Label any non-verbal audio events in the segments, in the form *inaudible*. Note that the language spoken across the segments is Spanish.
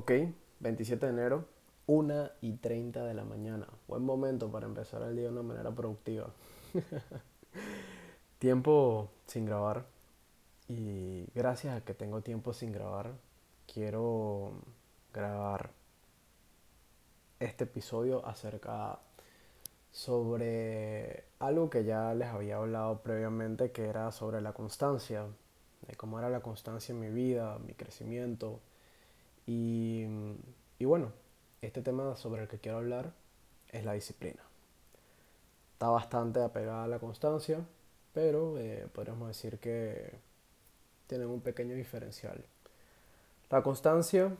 Ok, 27 de enero, 1 y 30 de la mañana. Buen momento para empezar el día de una manera productiva. *laughs* tiempo sin grabar. Y gracias a que tengo tiempo sin grabar, quiero grabar este episodio acerca sobre algo que ya les había hablado previamente, que era sobre la constancia, de cómo era la constancia en mi vida, mi crecimiento y, bueno, este tema sobre el que quiero hablar es la disciplina. Está bastante apegada a la constancia, pero eh, podríamos decir que tienen un pequeño diferencial. La constancia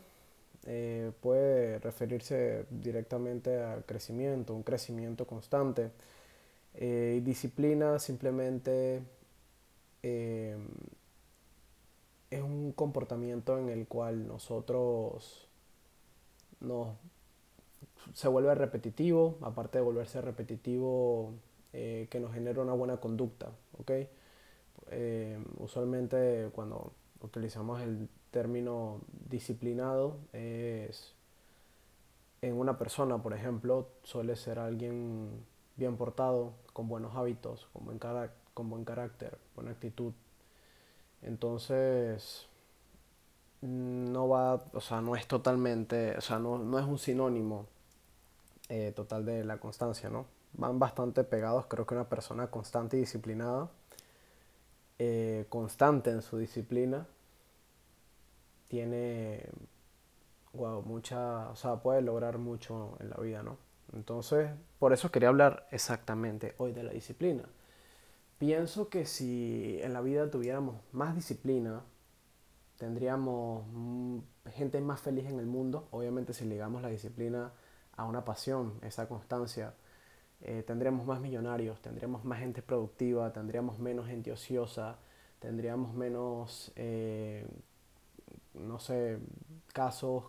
eh, puede referirse directamente al crecimiento, un crecimiento constante. Eh, y disciplina simplemente es un comportamiento en el cual nosotros nos se vuelve repetitivo, aparte de volverse repetitivo, eh, que nos genera una buena conducta, ¿ok? Eh, usualmente cuando utilizamos el término disciplinado es en una persona, por ejemplo, suele ser alguien bien portado, con buenos hábitos, con buen, con buen carácter, buena actitud, entonces, no va, o sea, no es totalmente, o sea, no, es un sinónimo eh, total de la constancia, ¿no? Van bastante pegados, creo que una persona constante y disciplinada, eh, constante en su disciplina, tiene, wow, mucha, o sea, puede lograr mucho en la vida, ¿no? Entonces, por eso quería hablar exactamente hoy de la disciplina. Pienso que si en la vida tuviéramos más disciplina, tendríamos mm, gente más feliz en el mundo. Obviamente si ligamos la disciplina a una pasión, esa constancia, eh, tendríamos más millonarios, tendríamos más gente productiva, tendríamos menos gente ociosa, tendríamos menos, eh, no sé, casos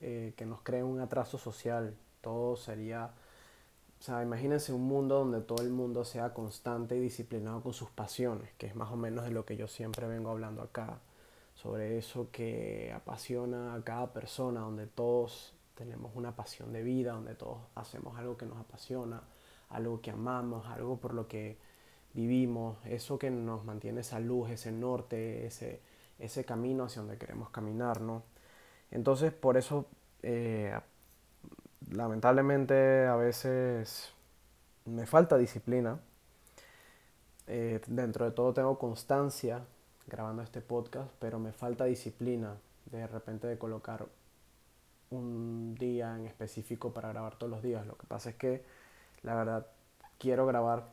eh, que nos creen un atraso social. Todo sería o sea, imagínense un mundo donde todo el mundo sea constante y disciplinado con sus pasiones, que es más o menos de lo que yo siempre vengo hablando acá, sobre eso que apasiona a cada persona, donde todos tenemos una pasión de vida, donde todos hacemos algo que nos apasiona, algo que amamos, algo por lo que vivimos, eso que nos mantiene esa luz, ese norte, ese, ese camino hacia donde queremos caminar, ¿no? Entonces, por eso, eh, lamentablemente a veces me falta disciplina. Eh, dentro de todo tengo constancia grabando este podcast, pero me falta disciplina de repente de colocar un día en específico para grabar todos los días. Lo que pasa es que la verdad quiero grabar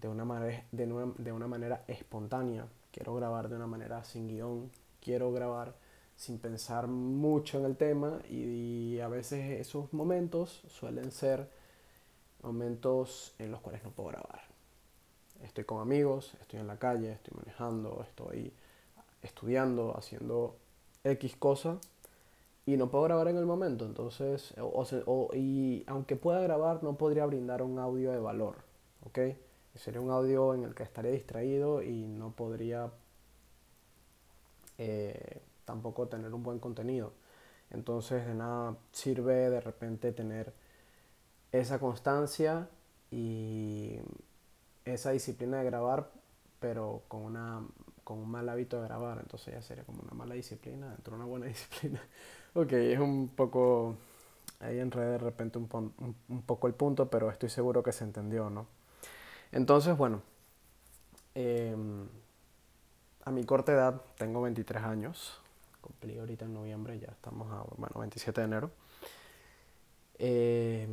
de una, manera, de, de una manera espontánea, quiero grabar de una manera sin guion, quiero grabar sin pensar mucho en el tema y, a veces esos momentos suelen ser momentos en los cuales no puedo grabar. Estoy con amigos, estoy en la calle, estoy manejando, estoy estudiando, haciendo X cosa y no puedo grabar en el momento. Entonces, o, y aunque pueda grabar, no podría brindar un audio de valor. ¿Ok? Sería un audio en el que estaría distraído y no podría eh, tampoco tener un buen contenido. Entonces de nada sirve de repente tener esa constancia y esa disciplina de grabar, pero con, una, con un mal hábito de grabar. Entonces ya sería como una mala disciplina dentro de una buena *laughs* disciplina. ok, es un poco... Ahí enredé de repente un, un, poco el punto, pero estoy seguro que se entendió, ¿no? Entonces, bueno, em, a mi corta edad, tengo 23 años, cumplí ahorita en noviembre, ya estamos a, bueno, 27 de enero. Eh,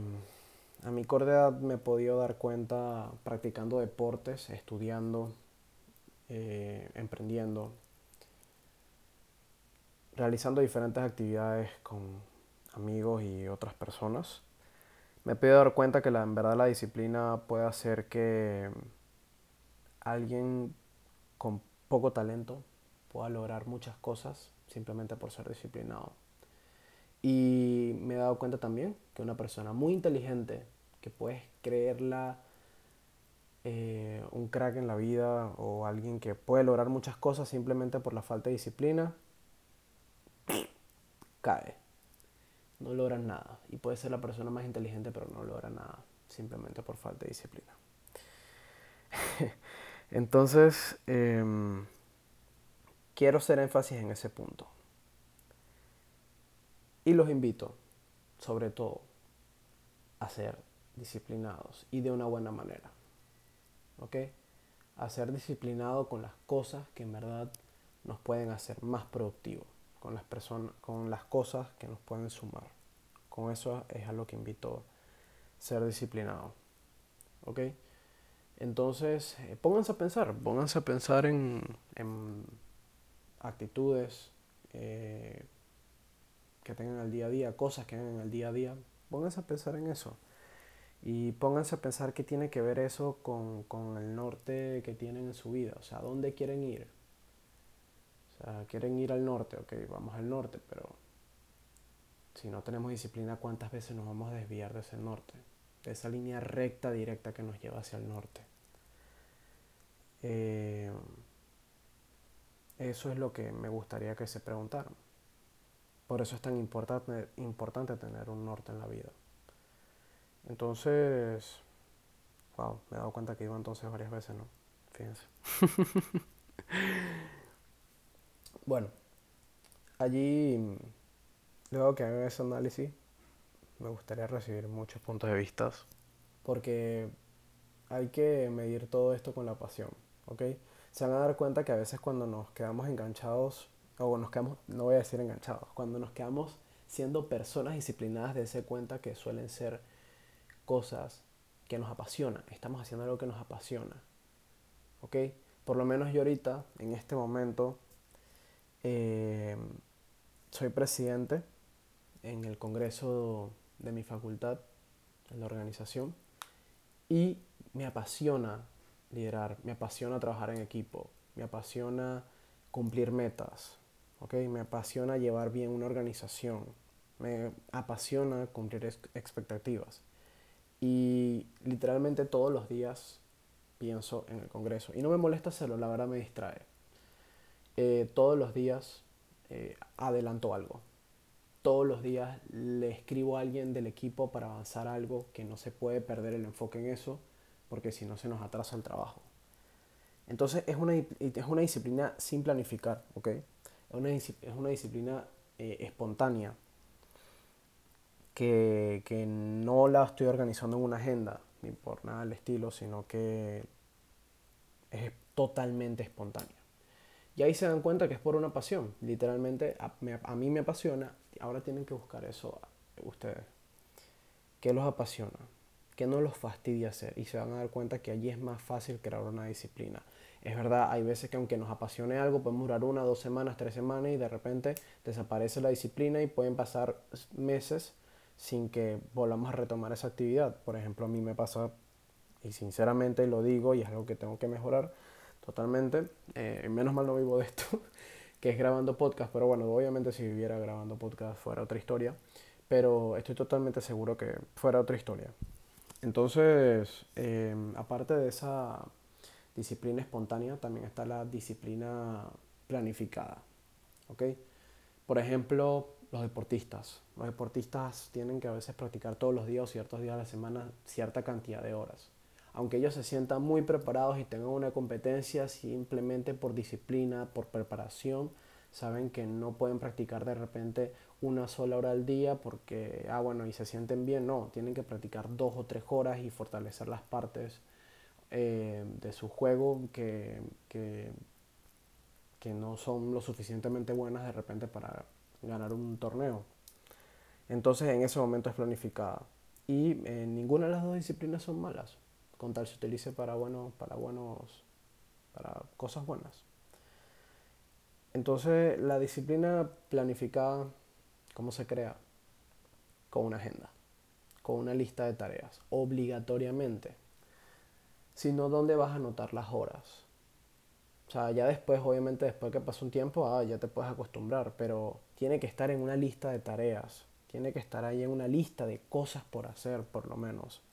a mi corta edad me he podido dar cuenta practicando deportes, estudiando, eh, emprendiendo, realizando diferentes actividades con amigos y otras personas. Me he podido dar cuenta que la, en verdad la disciplina puede hacer que alguien con poco talento pueda lograr muchas cosas simplemente por ser disciplinado. Y me he dado cuenta también que una persona muy inteligente, que puedes creerla eh, un crack en la vida o alguien que puede lograr muchas cosas simplemente por la falta de disciplina, *sniffs* cae. no logras nada. Y puedes ser la persona más inteligente, pero no logra nada, simplemente por falta de disciplina. *laughs* Entonces, em, quiero hacer énfasis en ese punto. Y los invito, sobre todo, a ser disciplinados y de una buena manera. ¿Ok? A ser disciplinado con las cosas que en verdad nos pueden hacer más productivos, con las personas, con las cosas que nos pueden sumar. Con eso es a lo que invito ser disciplinado. ¿Ok? Entonces, eh, pónganse a pensar, pónganse a pensar en, actitudes eh, que tengan el día a día, cosas que hagan el día a día. Pónganse a pensar en eso. Y pónganse a pensar qué tiene que ver eso con, con el norte que tienen en su vida. O sea, ¿dónde quieren ir? O sea, quieren ir al norte, ok, vamos al norte, pero si no tenemos disciplina, ¿cuántas veces nos vamos a desviar de ese norte? De esa línea recta, directa que nos lleva hacia el norte. Eh, eso es lo que me gustaría que se preguntaran. Por eso es tan importante, importante tener un norte en la vida. Entonces, wow, me he dado cuenta que iba entonces varias veces, ¿no? Fíjense. *laughs* bueno, allí, luego que hagan ese análisis, me gustaría recibir muchos puntos de vista, porque hay que medir todo esto con la pasión, ¿ok? Se van a dar cuenta que a veces cuando nos quedamos enganchados, o nos quedamos, no voy a decir enganchados, cuando nos quedamos siendo personas disciplinadas, de ese cuenta que suelen ser cosas que nos apasionan, estamos haciendo algo que nos apasiona. ¿Ok? Por lo menos yo ahorita, en este momento, eh, soy presidente en el congreso de mi facultad, en la organización, y me apasiona liderar, me apasiona trabajar en equipo, me apasiona cumplir metas, ¿ok? Me apasiona llevar bien una organización, me apasiona cumplir expectativas. Y literalmente todos los días pienso en el Congreso. Y no me molesta hacerlo, la verdad me distrae. Eh, todos los días eh, adelanto algo. Todos los días le escribo a alguien del equipo para avanzar algo que no se puede perder el enfoque en eso, porque si no se nos atrasa el trabajo. Entonces es una, es una disciplina sin planificar, ¿ok? Es una, es una disciplina eh, espontánea que, no la estoy organizando en una agenda, ni por nada del estilo, sino que es totalmente espontánea. Y ahí se dan cuenta que es por una pasión. Literalmente a, a mí me apasiona. Ahora tienen que buscar eso ustedes. ¿Qué los apasiona? ¿Qué no los fastidia hacer? Y se van a dar cuenta que allí es más fácil crear una disciplina. Es verdad, hay veces que aunque nos apasione algo, podemos durar una, dos semanas, tres semanas y de repente desaparece la disciplina y pueden pasar meses sin que volvamos a retomar esa actividad. Por ejemplo, a mí me pasa, y sinceramente lo digo, y es algo que tengo que mejorar totalmente, eh, menos mal no vivo de esto, *laughs* que es grabando podcast, pero bueno, obviamente si viviera grabando podcast fuera otra historia, pero estoy totalmente seguro que fuera otra historia. Entonces, em, aparte de esa disciplina espontánea, también está la disciplina planificada. Por ejemplo, los deportistas. Los deportistas tienen que a veces practicar todos los días o ciertos días de la semana cierta cantidad de horas. Aunque ellos se sientan muy preparados y tengan una competencia, simplemente por disciplina, por preparación, saben que no pueden practicar de repente una sola hora al día porque, ah, bueno, y se sienten bien. No, tienen que practicar dos o tres horas y fortalecer las partes eh, de su juego que, que, que no son lo suficientemente buenas de repente para ganar un torneo. Entonces en ese momento es planificada. Y eh, ninguna de las dos disciplinas son malas, con tal se utilice para, bueno, para, buenos, para cosas buenas. Entonces la disciplina planificada, ¿cómo se crea? Con una agenda, con una lista de tareas, obligatoriamente. Sino, ¿dónde vas a anotar las horas? O sea, ya después, obviamente, después que pasa un tiempo, ah, ya te puedes acostumbrar, pero tiene que estar en una lista de tareas, tiene que estar ahí en una lista de cosas por hacer, por lo menos,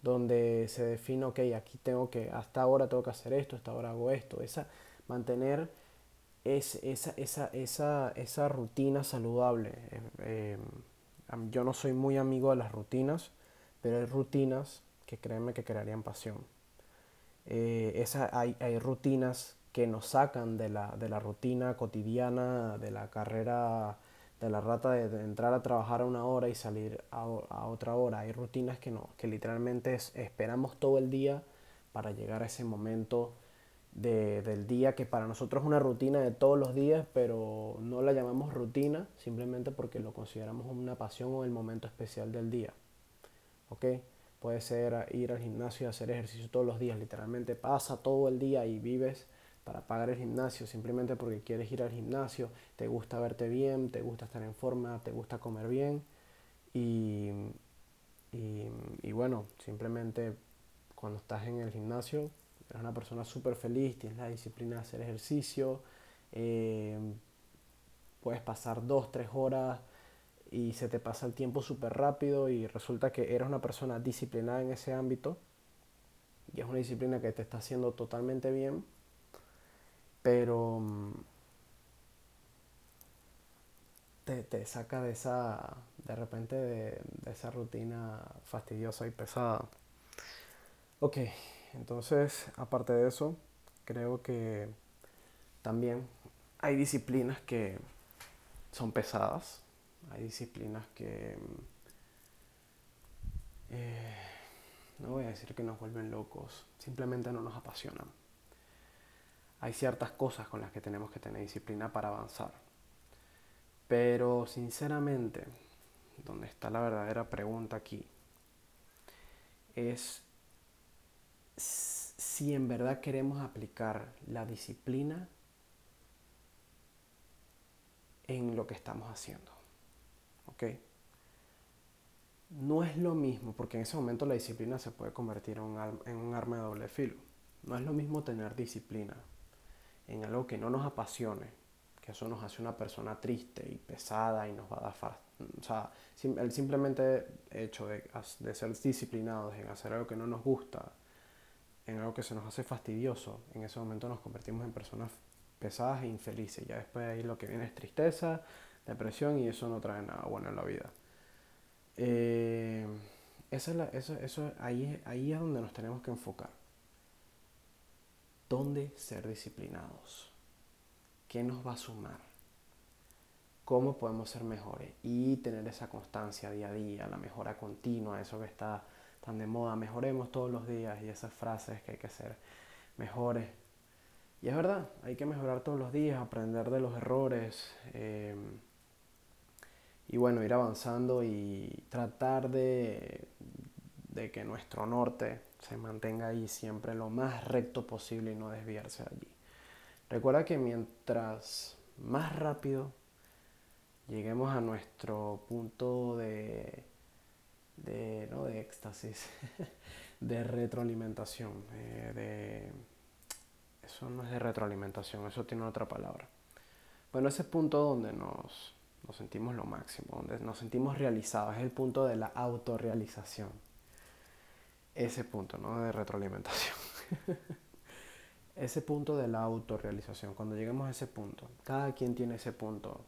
donde se define, ok, aquí tengo que, hasta ahora tengo que hacer esto, hasta ahora hago esto, esa, mantener esa, esa, esa, esa rutina saludable. Eh, eh, yo no soy muy amigo de las rutinas, pero hay rutinas que créeme que crearían pasión. Eh, esa, hay, hay, rutinas que nos sacan de la, de la, rutina cotidiana, de la carrera de la rata de, entrar a trabajar a una hora y salir a, a otra hora. Hay rutinas que no, que literalmente esperamos todo el día para llegar a ese momento del día que para nosotros es una rutina de todos los días, pero no la llamamos rutina simplemente porque lo consideramos una pasión o el momento especial del día. ¿Ok? Puede ser ir al gimnasio y hacer ejercicio todos los días, literalmente pasa todo el día y vives para pagar el gimnasio simplemente porque quieres ir al gimnasio, te gusta verte bien, te gusta estar en forma, te gusta comer bien y, y, y bueno, simplemente cuando estás en el gimnasio eres una persona súper feliz, tienes la disciplina de hacer ejercicio, eh, puedes pasar dos, tres horas y se te pasa el tiempo súper rápido y resulta que eres una persona disciplinada en ese ámbito y es una disciplina que te está haciendo totalmente bien, pero mm, te, saca de esa, de repente de, de esa rutina fastidiosa y pesada. Ok, entonces, aparte de eso, creo que también hay disciplinas que son pesadas, hay disciplinas que eh, no voy a decir que nos vuelven locos, simplemente no nos apasionan. Hay ciertas cosas con las que tenemos que tener disciplina para avanzar. Pero sinceramente, donde está la verdadera pregunta aquí, es si en verdad queremos aplicar la disciplina en lo que estamos haciendo. ¿Ok? No es lo mismo, porque en ese momento la disciplina se puede convertir en un, arma de doble filo. No es lo mismo tener disciplina en algo que no nos apasione, que eso nos hace una persona triste y pesada y nos va a dar O sea, el simplemente hecho de ser disciplinados en hacer algo que no nos gusta en algo que se nos hace fastidioso, en ese momento nos convertimos en personas pesadas e infelices. Ya después de ahí lo que viene es tristeza, depresión y eso no trae nada bueno en la vida. Eh, eso, eso ahí, ahí es donde nos tenemos que enfocar. ¿Dónde ser disciplinados? ¿Qué nos va a sumar? ¿Cómo podemos ser mejores? Y tener esa constancia día a día, la mejora continua, eso que está tan de moda, mejoremos todos los días y esas frases que hay que ser mejores. Y es verdad, hay que mejorar todos los días, aprender de los errores eh, y bueno, ir avanzando y tratar de, de que nuestro norte se mantenga ahí siempre lo más recto posible y no desviarse allí. Recuerda que mientras más rápido lleguemos a nuestro punto de de, ¿no? de éxtasis, *laughs* de retroalimentación. Eh, de, eso no es de retroalimentación, eso tiene otra palabra. Bueno, ese punto donde nos, nos sentimos lo máximo, donde nos sentimos realizados, es el punto de la autorrealización. Ese punto, ¿no? De retroalimentación. *laughs* ese punto de la autorrealización. Cuando lleguemos a ese punto, cada quien tiene ese punto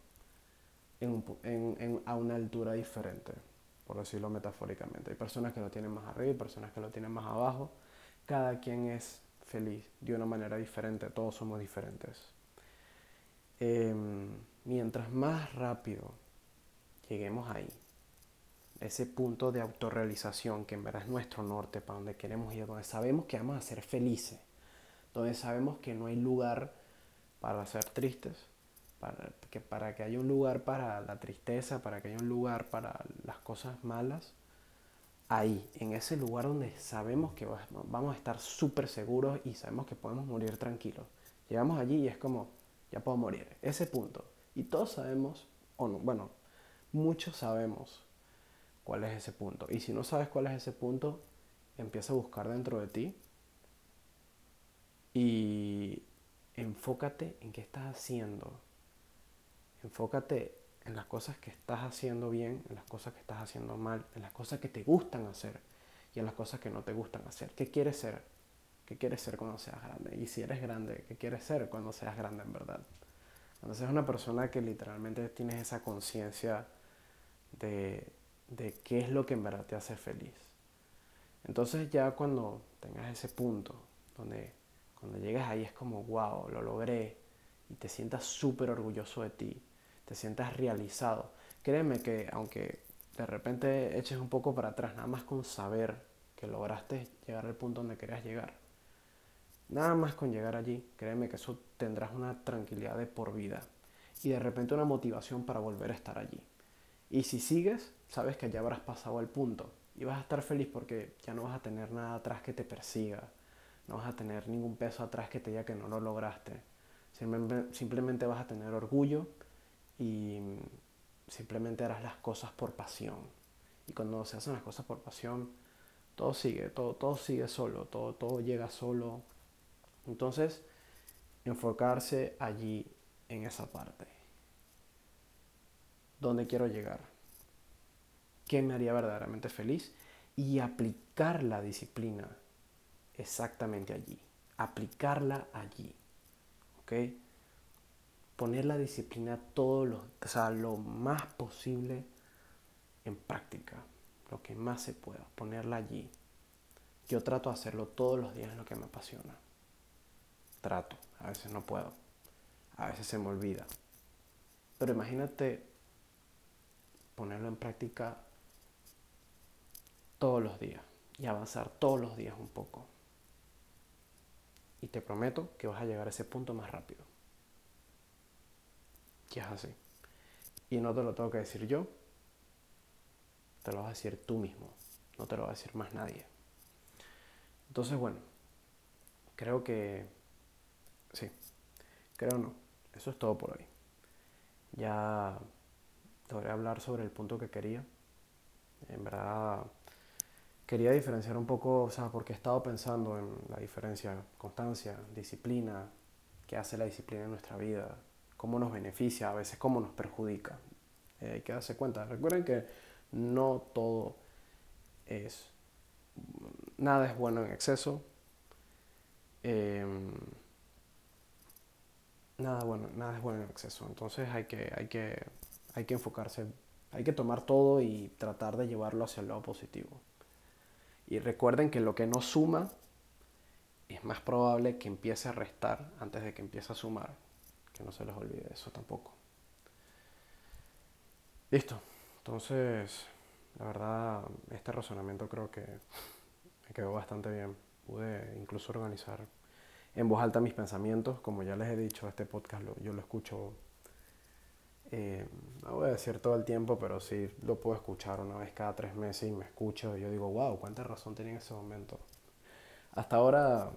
en, en, en, a una altura diferente por decirlo metafóricamente. Hay personas que lo tienen más arriba y personas que lo tienen más abajo. Cada quien es feliz de una manera diferente, todos somos diferentes. Em, mientras más rápido lleguemos ahí, ese punto de autorrealización que en verdad es nuestro norte, para donde queremos ir, donde sabemos que vamos a ser felices, donde sabemos que no hay lugar para ser tristes, para que, para que haya un lugar para la tristeza, para que haya un lugar para las cosas malas, ahí, en ese lugar donde sabemos que vamos a estar súper seguros y sabemos que podemos morir tranquilos. Llegamos allí y es como, ya puedo morir, ese punto. Y todos sabemos, o no, bueno, muchos sabemos cuál es ese punto. Y si no sabes cuál es ese punto, empieza a buscar dentro de ti y enfócate en qué estás haciendo Enfócate en las cosas que estás haciendo bien, en las cosas que estás haciendo mal, en las cosas que te gustan hacer y en las cosas que no te gustan hacer. ¿Qué quieres ser? ¿Qué quieres ser cuando seas grande? Y si eres grande, ¿qué quieres ser cuando seas grande en verdad? Cuando seas una persona que literalmente tienes esa conciencia de, de qué es lo que en verdad te hace feliz. Entonces ya cuando tengas ese punto donde cuando llegas ahí es como, wow, lo logré y te sientas súper orgulloso de ti, te sientas realizado. Créeme que aunque de repente eches un poco para atrás, nada más con saber que lograste llegar al punto donde querías llegar, nada más con llegar allí, créeme que eso tendrás una tranquilidad de por vida y de repente una motivación para volver a estar allí. Y si sigues, sabes que ya habrás pasado el punto y vas a estar feliz porque ya no vas a tener nada atrás que te persiga, no vas a tener ningún peso atrás que te diga que no lo lograste. Simplemente vas a tener orgullo y simplemente harás las cosas por pasión. Y cuando se hacen las cosas por pasión, todo sigue, todo, todo sigue solo, todo, todo llega solo. Entonces, enfocarse allí en esa parte. ¿Dónde quiero llegar? ¿Qué me haría verdaderamente feliz? Y aplicar la disciplina exactamente allí. Aplicarla allí. ¿Ok? Poner la disciplina todo lo, o sea, lo más posible en práctica. Lo que más se pueda. Ponerla allí. Yo trato de hacerlo todos los días en lo que me apasiona. Trato. A veces no puedo. A veces se me olvida. Pero imagínate ponerlo en práctica todos los días y avanzar todos los días un poco. Y te prometo que vas a llegar a ese punto más rápido. Que es así. Y no te lo tengo que decir yo, te lo vas a decir tú mismo, no te lo va a decir más nadie. Entonces, bueno, creo que sí, creo no, eso es todo por hoy. Ya a hablar sobre el punto que quería. En verdad, quería diferenciar un poco, o sea, porque he estado pensando en la diferencia, constancia, disciplina, qué hace la disciplina en nuestra vida, cómo nos beneficia, a veces cómo nos perjudica. Eh, hay que darse cuenta. Recuerden que no todo es, nada es bueno en exceso. Em, nada bueno, nada es bueno en exceso. Entonces hay que, hay que, hay que enfocarse, hay que tomar todo y tratar de llevarlo hacia el lado positivo. Y recuerden que lo que no suma es más probable que empiece a restar antes de que empiece a sumar. Que no se les olvide eso tampoco. Listo. Entonces, la verdad, este razonamiento creo que me quedó bastante bien. Pude incluso organizar en voz alta mis pensamientos. Como ya les he dicho, este podcast yo lo escucho, eh, no voy a decir todo el tiempo, pero sí lo puedo escuchar una vez cada tres meses y me escucho y yo digo, wow, cuánta razón tenía en ese momento. Hasta ahora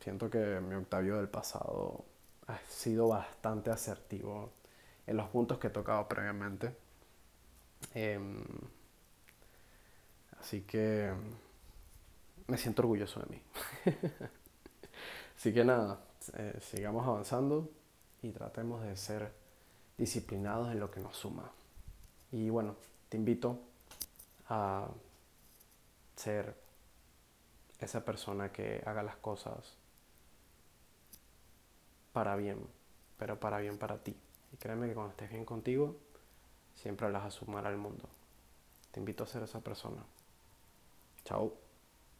siento que mi Octavio del pasado ha sido bastante asertivo en los puntos que he tocado previamente. Em, así que me siento orgulloso de mí. *laughs* así que nada, eh, sigamos avanzando y tratemos de ser disciplinados en lo que nos suma. Y bueno, te invito a ser esa persona que haga las cosas para bien, pero para bien para ti. Y créeme que cuando estés bien contigo, siempre las a sumar al mundo. Te invito a ser esa persona. Chao.